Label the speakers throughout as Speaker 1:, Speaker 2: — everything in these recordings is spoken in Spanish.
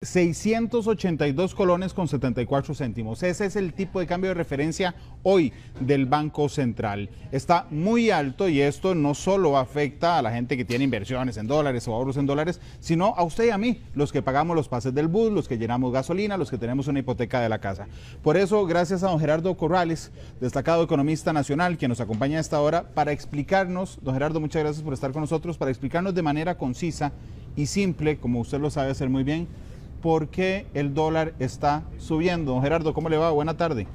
Speaker 1: 682 colones con 74 céntimos. Ese es el tipo de cambio de referencia hoy del Banco Central. Está muy alto y esto no solo afecta a la gente que tiene inversiones en dólares o ahorros en dólares, sino a usted y a mí, los que pagamos los pases del bus, los que llenamos gasolina, los que tenemos una hipoteca de la casa. Por eso, gracias a don Gerardo Corrales, destacado economista nacional, que nos acompaña a esta hora para explicarnos, don Gerardo, muchas gracias por estar con nosotros, para explicarnos de manera concisa y simple, como usted lo sabe hacer muy bien, por qué el dólar está subiendo. Don Gerardo, ¿cómo le va? Buena tarde.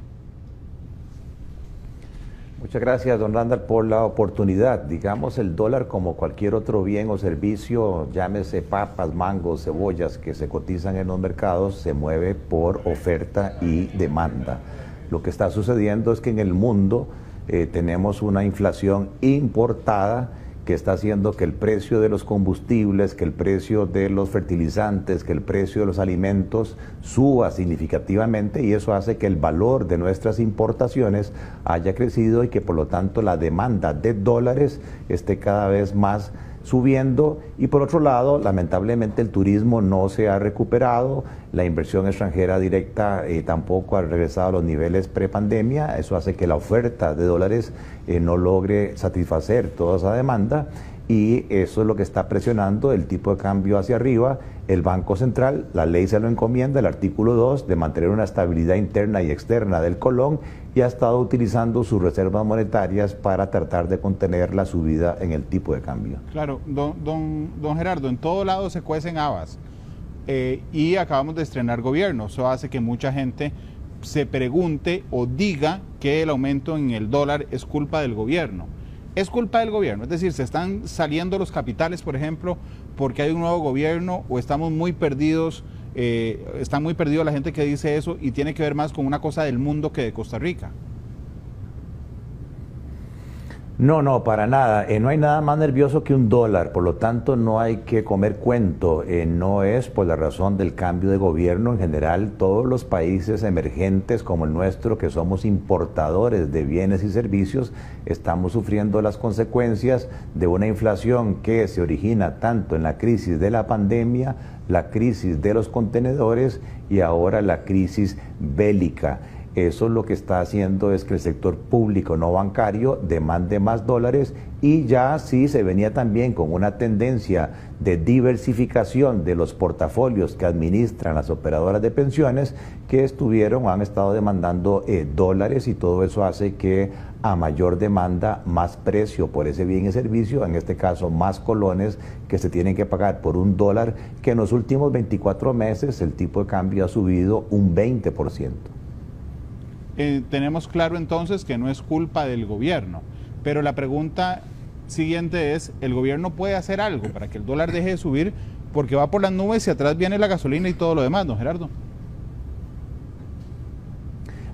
Speaker 2: Muchas gracias, don Randall, por la oportunidad. Digamos, el dólar como cualquier otro bien o servicio, llámese papas, mangos, cebollas, que se cotizan en los mercados, se mueve por oferta y demanda. Lo que está sucediendo es que en el mundo eh, tenemos una inflación importada que está haciendo que el precio de los combustibles, que el precio de los fertilizantes, que el precio de los alimentos suba significativamente y eso hace que el valor de nuestras importaciones haya crecido y que por lo tanto la demanda de dólares esté cada vez más subiendo. Y por otro lado, lamentablemente el turismo no se ha recuperado, la inversión extranjera directa eh, tampoco ha regresado a los niveles prepandemia, eso hace que la oferta de dólares eh, no logre satisfacer toda esa demanda. Y eso es lo que está presionando el tipo de cambio hacia arriba. El Banco Central, la ley se lo encomienda, el artículo 2, de mantener una estabilidad interna y externa del colón y ha estado utilizando sus reservas monetarias para tratar de contener la subida en el tipo de cambio.
Speaker 1: Claro, don, don, Gerardo, en todo lado se cuecen habas eh, y acabamos de estrenar gobierno. Eso hace que mucha gente se pregunte o diga que el aumento en el dólar es culpa del gobierno es culpa del gobierno. Es decir, se están saliendo los capitales, por ejemplo, porque hay un nuevo gobierno o estamos muy perdidos, eh, está muy perdido la gente que dice eso y tiene que ver más con una cosa del mundo que de Costa Rica.
Speaker 2: No, no, para nada. Eh, no hay nada más nervioso que un dólar, por lo tanto no hay que comer cuento. Eh, no es por la razón del cambio de gobierno. En general, todos los países emergentes como el nuestro, que somos importadores de bienes y servicios, estamos sufriendo las consecuencias de una inflación que se origina tanto en la crisis de la pandemia, la crisis de los contenedores y ahora la crisis bélica. Eso lo que está haciendo es que el sector público no bancario demande más dólares y ya sí se venía también con una tendencia de diversificación de los portafolios que administran las operadoras de pensiones que estuvieron han estado demandando eh, dólares y todo eso hace que a mayor demanda, más precio por ese bien y servicio, en este caso más colones que se tienen que pagar por un dólar, que en los últimos 24 meses el tipo de cambio ha subido un 20%.
Speaker 1: Eh, tenemos claro entonces que no es culpa del gobierno. Pero la pregunta siguiente es, ¿el gobierno puede hacer algo para que el dólar deje de subir? Porque va por las nubes y atrás viene la gasolina y todo lo demás, ¿no, Gerardo?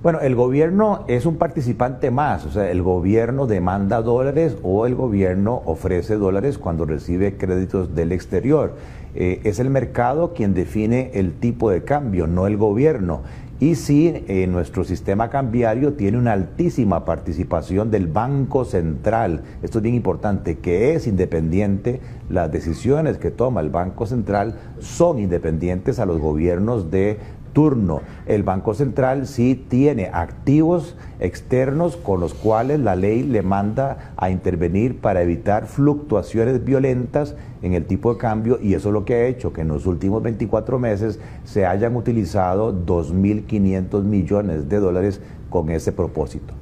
Speaker 2: Bueno, el gobierno es un participante más, o sea, el gobierno demanda dólares o el gobierno ofrece dólares cuando recibe créditos del exterior. Eh, es el mercado quien define el tipo de cambio, no el gobierno. Y sí, eh, nuestro sistema cambiario tiene una altísima participación del Banco Central. Esto es bien importante, que es independiente. Las decisiones que toma el Banco Central son independientes a los gobiernos de turno. El Banco Central sí tiene activos externos con los cuales la ley le manda a intervenir para evitar fluctuaciones violentas en el tipo de cambio y eso es lo que ha hecho que en los últimos 24 meses se hayan utilizado 2.500 millones de dólares con ese propósito.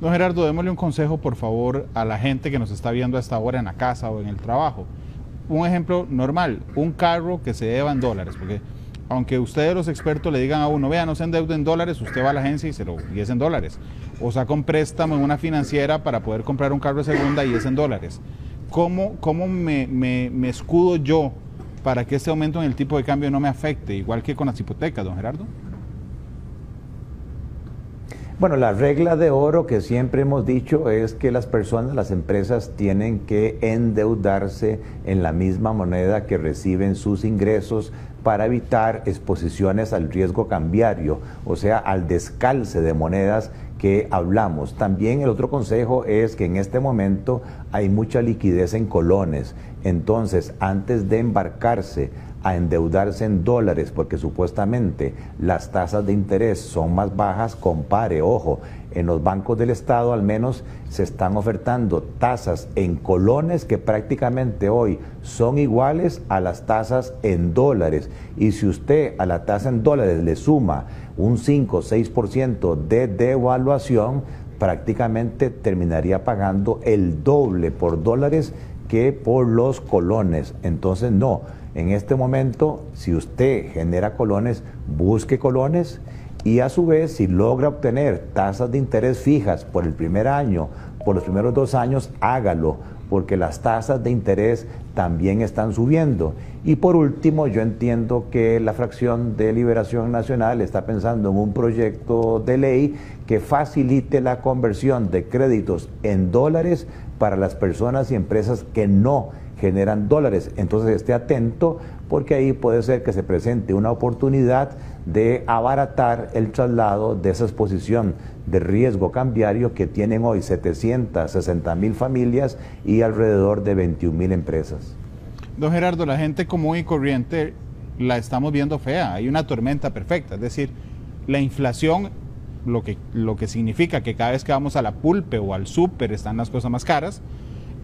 Speaker 1: Don Gerardo, démosle un consejo por favor a la gente que nos está viendo a esta hora en la casa o en el trabajo. Un ejemplo normal, un carro que se lleva en dólares, porque aunque ustedes los expertos le digan a uno, vea, no se endeude en dólares, usted va a la agencia y se lo y es en dólares. O saca un préstamo en una financiera para poder comprar un carro de segunda y es en dólares. ¿Cómo, cómo me, me escudo yo para que este aumento en el tipo de cambio no me afecte, igual que con las hipotecas, don Gerardo?
Speaker 2: Bueno, la regla de oro que siempre hemos dicho es que las personas, las empresas tienen que endeudarse en la misma moneda que reciben sus ingresos para evitar exposiciones al riesgo cambiario, o sea, al descalce de monedas que hablamos. También el otro consejo es que en este momento hay mucha liquidez en colones, entonces antes de embarcarse a endeudarse en dólares porque supuestamente las tasas de interés son más bajas, compare, ojo, en los bancos del Estado al menos se están ofertando tasas en colones que prácticamente hoy son iguales a las tasas en dólares. Y si usted a la tasa en dólares le suma un 5 o 6% de devaluación, prácticamente terminaría pagando el doble por dólares que por los colones. Entonces, no, en este momento, si usted genera colones, busque colones y a su vez, si logra obtener tasas de interés fijas por el primer año, por los primeros dos años, hágalo, porque las tasas de interés también están subiendo. Y por último, yo entiendo que la fracción de Liberación Nacional está pensando en un proyecto de ley que facilite la conversión de créditos en dólares para las personas y empresas que no generan dólares. Entonces esté atento porque ahí puede ser que se presente una oportunidad de abaratar el traslado de esa exposición de riesgo cambiario que tienen hoy 760 mil familias y alrededor de 21 mil empresas.
Speaker 1: Don Gerardo, la gente común y corriente la estamos viendo fea, hay una tormenta perfecta, es decir, la inflación lo que, lo que significa que cada vez que vamos a la pulpe o al súper están las cosas más caras,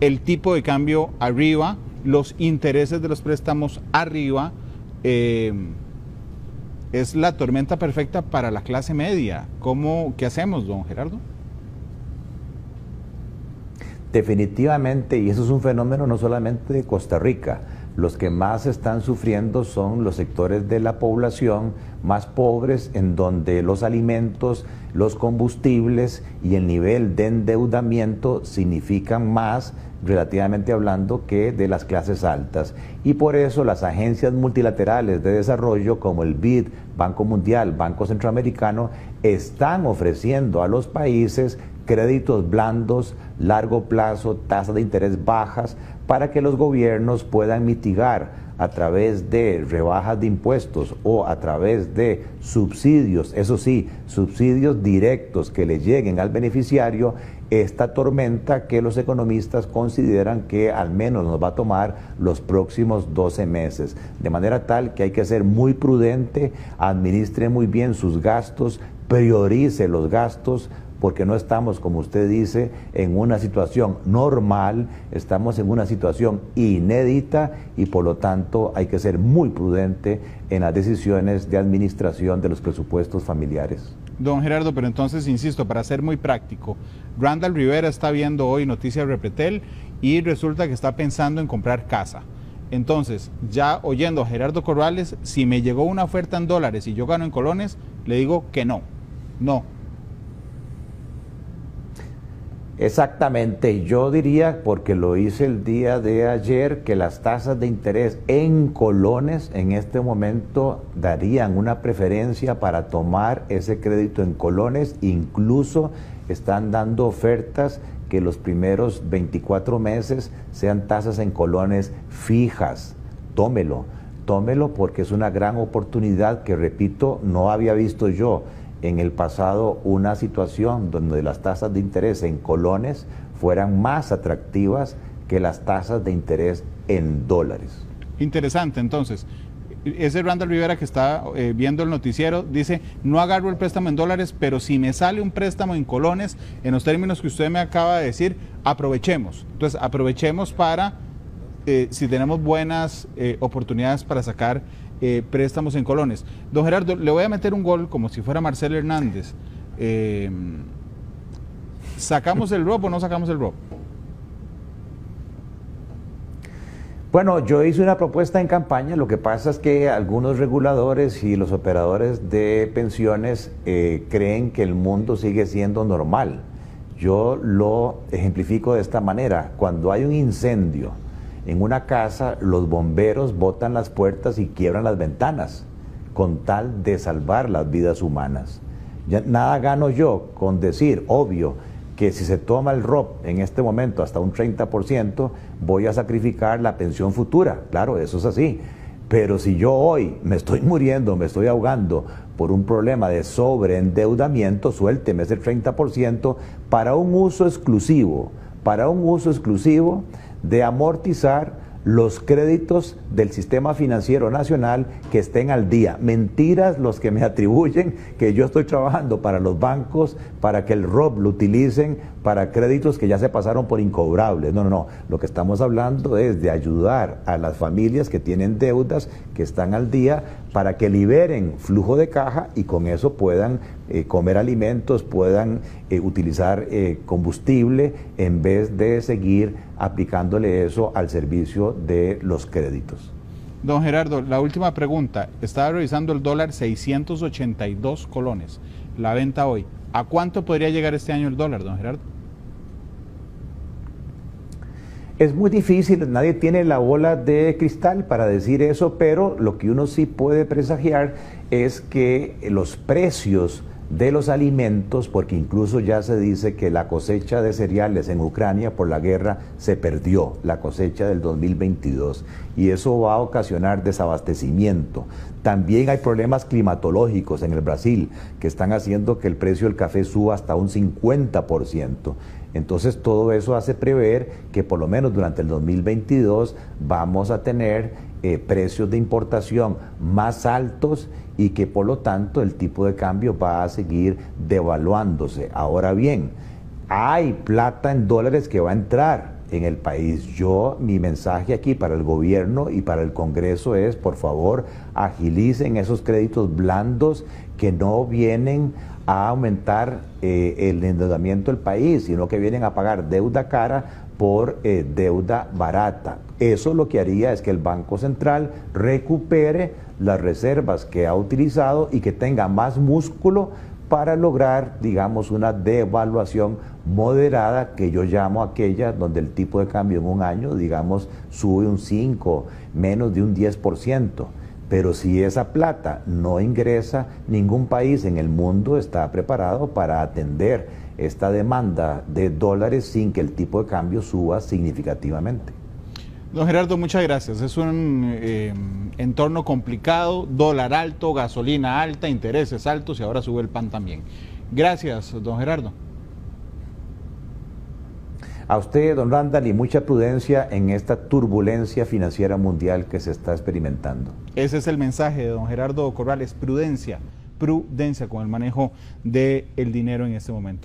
Speaker 1: el tipo de cambio arriba, los intereses de los préstamos arriba, eh, es la tormenta perfecta para la clase media. ¿Cómo, ¿Qué hacemos, don Gerardo?
Speaker 2: Definitivamente, y eso es un fenómeno no solamente de Costa Rica, los que más están sufriendo son los sectores de la población más pobres, en donde los alimentos, los combustibles y el nivel de endeudamiento significan más relativamente hablando que de las clases altas. Y por eso las agencias multilaterales de desarrollo como el BID, Banco Mundial, Banco Centroamericano, están ofreciendo a los países créditos blandos, largo plazo, tasas de interés bajas, para que los gobiernos puedan mitigar a través de rebajas de impuestos o a través de subsidios, eso sí, subsidios directos que le lleguen al beneficiario, esta tormenta que los economistas consideran que al menos nos va a tomar los próximos 12 meses. De manera tal que hay que ser muy prudente, administre muy bien sus gastos, priorice los gastos, porque no estamos, como usted dice, en una situación normal, estamos en una situación inédita y por lo tanto hay que ser muy prudente en las decisiones de administración de los presupuestos familiares.
Speaker 1: Don Gerardo, pero entonces, insisto, para ser muy práctico, Randall Rivera está viendo hoy Noticias Repretel y resulta que está pensando en comprar casa. Entonces, ya oyendo a Gerardo Corrales, si me llegó una oferta en dólares y yo gano en colones, le digo que no. No,
Speaker 2: Exactamente, yo diría, porque lo hice el día de ayer, que las tasas de interés en colones en este momento darían una preferencia para tomar ese crédito en colones, incluso están dando ofertas que los primeros 24 meses sean tasas en colones fijas. Tómelo, tómelo porque es una gran oportunidad que, repito, no había visto yo en el pasado una situación donde las tasas de interés en colones fueran más atractivas que las tasas de interés en dólares.
Speaker 1: Interesante, entonces. Ese Randall Rivera que está eh, viendo el noticiero dice, no agarro el préstamo en dólares, pero si me sale un préstamo en colones, en los términos que usted me acaba de decir, aprovechemos. Entonces, aprovechemos para, eh, si tenemos buenas eh, oportunidades para sacar eh, préstamos en colones. Don Gerardo, le voy a meter un gol como si fuera Marcelo Hernández. Eh, ¿Sacamos el ROP o no sacamos el ROP?
Speaker 2: Bueno, yo hice una propuesta en campaña, lo que pasa es que algunos reguladores y los operadores de pensiones eh, creen que el mundo sigue siendo normal. Yo lo ejemplifico de esta manera, cuando hay un incendio, en una casa los bomberos botan las puertas y quiebran las ventanas con tal de salvar las vidas humanas. nada gano yo con decir, obvio, que si se toma el ROP en este momento hasta un 30%, voy a sacrificar la pensión futura. Claro, eso es así. Pero si yo hoy me estoy muriendo, me estoy ahogando por un problema de sobreendeudamiento, suélteme ese 30% para un uso exclusivo, para un uso exclusivo de amortizar los créditos del sistema financiero nacional que estén al día. Mentiras los que me atribuyen que yo estoy trabajando para los bancos, para que el ROB lo utilicen para créditos que ya se pasaron por incobrables. No, no, no. Lo que estamos hablando es de ayudar a las familias que tienen deudas, que están al día, para que liberen flujo de caja y con eso puedan eh, comer alimentos, puedan eh, utilizar eh, combustible en vez de seguir aplicándole eso al servicio de los créditos.
Speaker 1: Don Gerardo, la última pregunta. Estaba revisando el dólar 682 colones, la venta hoy. ¿A cuánto podría llegar este año el dólar, don Gerardo?
Speaker 2: Es muy difícil, nadie tiene la bola de cristal para decir eso, pero lo que uno sí puede presagiar es que los precios de los alimentos, porque incluso ya se dice que la cosecha de cereales en Ucrania por la guerra se perdió, la cosecha del 2022, y eso va a ocasionar desabastecimiento. También hay problemas climatológicos en el Brasil que están haciendo que el precio del café suba hasta un 50%. Entonces todo eso hace prever que por lo menos durante el 2022 vamos a tener eh, precios de importación más altos y que por lo tanto el tipo de cambio va a seguir devaluándose. Ahora bien, hay plata en dólares que va a entrar en el país. Yo, mi mensaje aquí para el gobierno y para el Congreso es, por favor, agilicen esos créditos blandos que no vienen a aumentar eh, el endeudamiento del país, sino que vienen a pagar deuda cara por eh, deuda barata. Eso lo que haría es que el Banco Central recupere las reservas que ha utilizado y que tenga más músculo para lograr, digamos, una devaluación moderada que yo llamo aquella donde el tipo de cambio en un año, digamos, sube un 5, menos de un 10%. Pero si esa plata no ingresa, ningún país en el mundo está preparado para atender esta demanda de dólares sin que el tipo de cambio suba significativamente.
Speaker 1: Don Gerardo, muchas gracias. Es un eh, entorno complicado, dólar alto, gasolina alta, intereses altos y ahora sube el pan también. Gracias, don Gerardo.
Speaker 2: A usted, don Randall, y mucha prudencia en esta turbulencia financiera mundial que se está experimentando.
Speaker 1: Ese es el mensaje de don Gerardo Corrales, prudencia, prudencia con el manejo del dinero en este momento.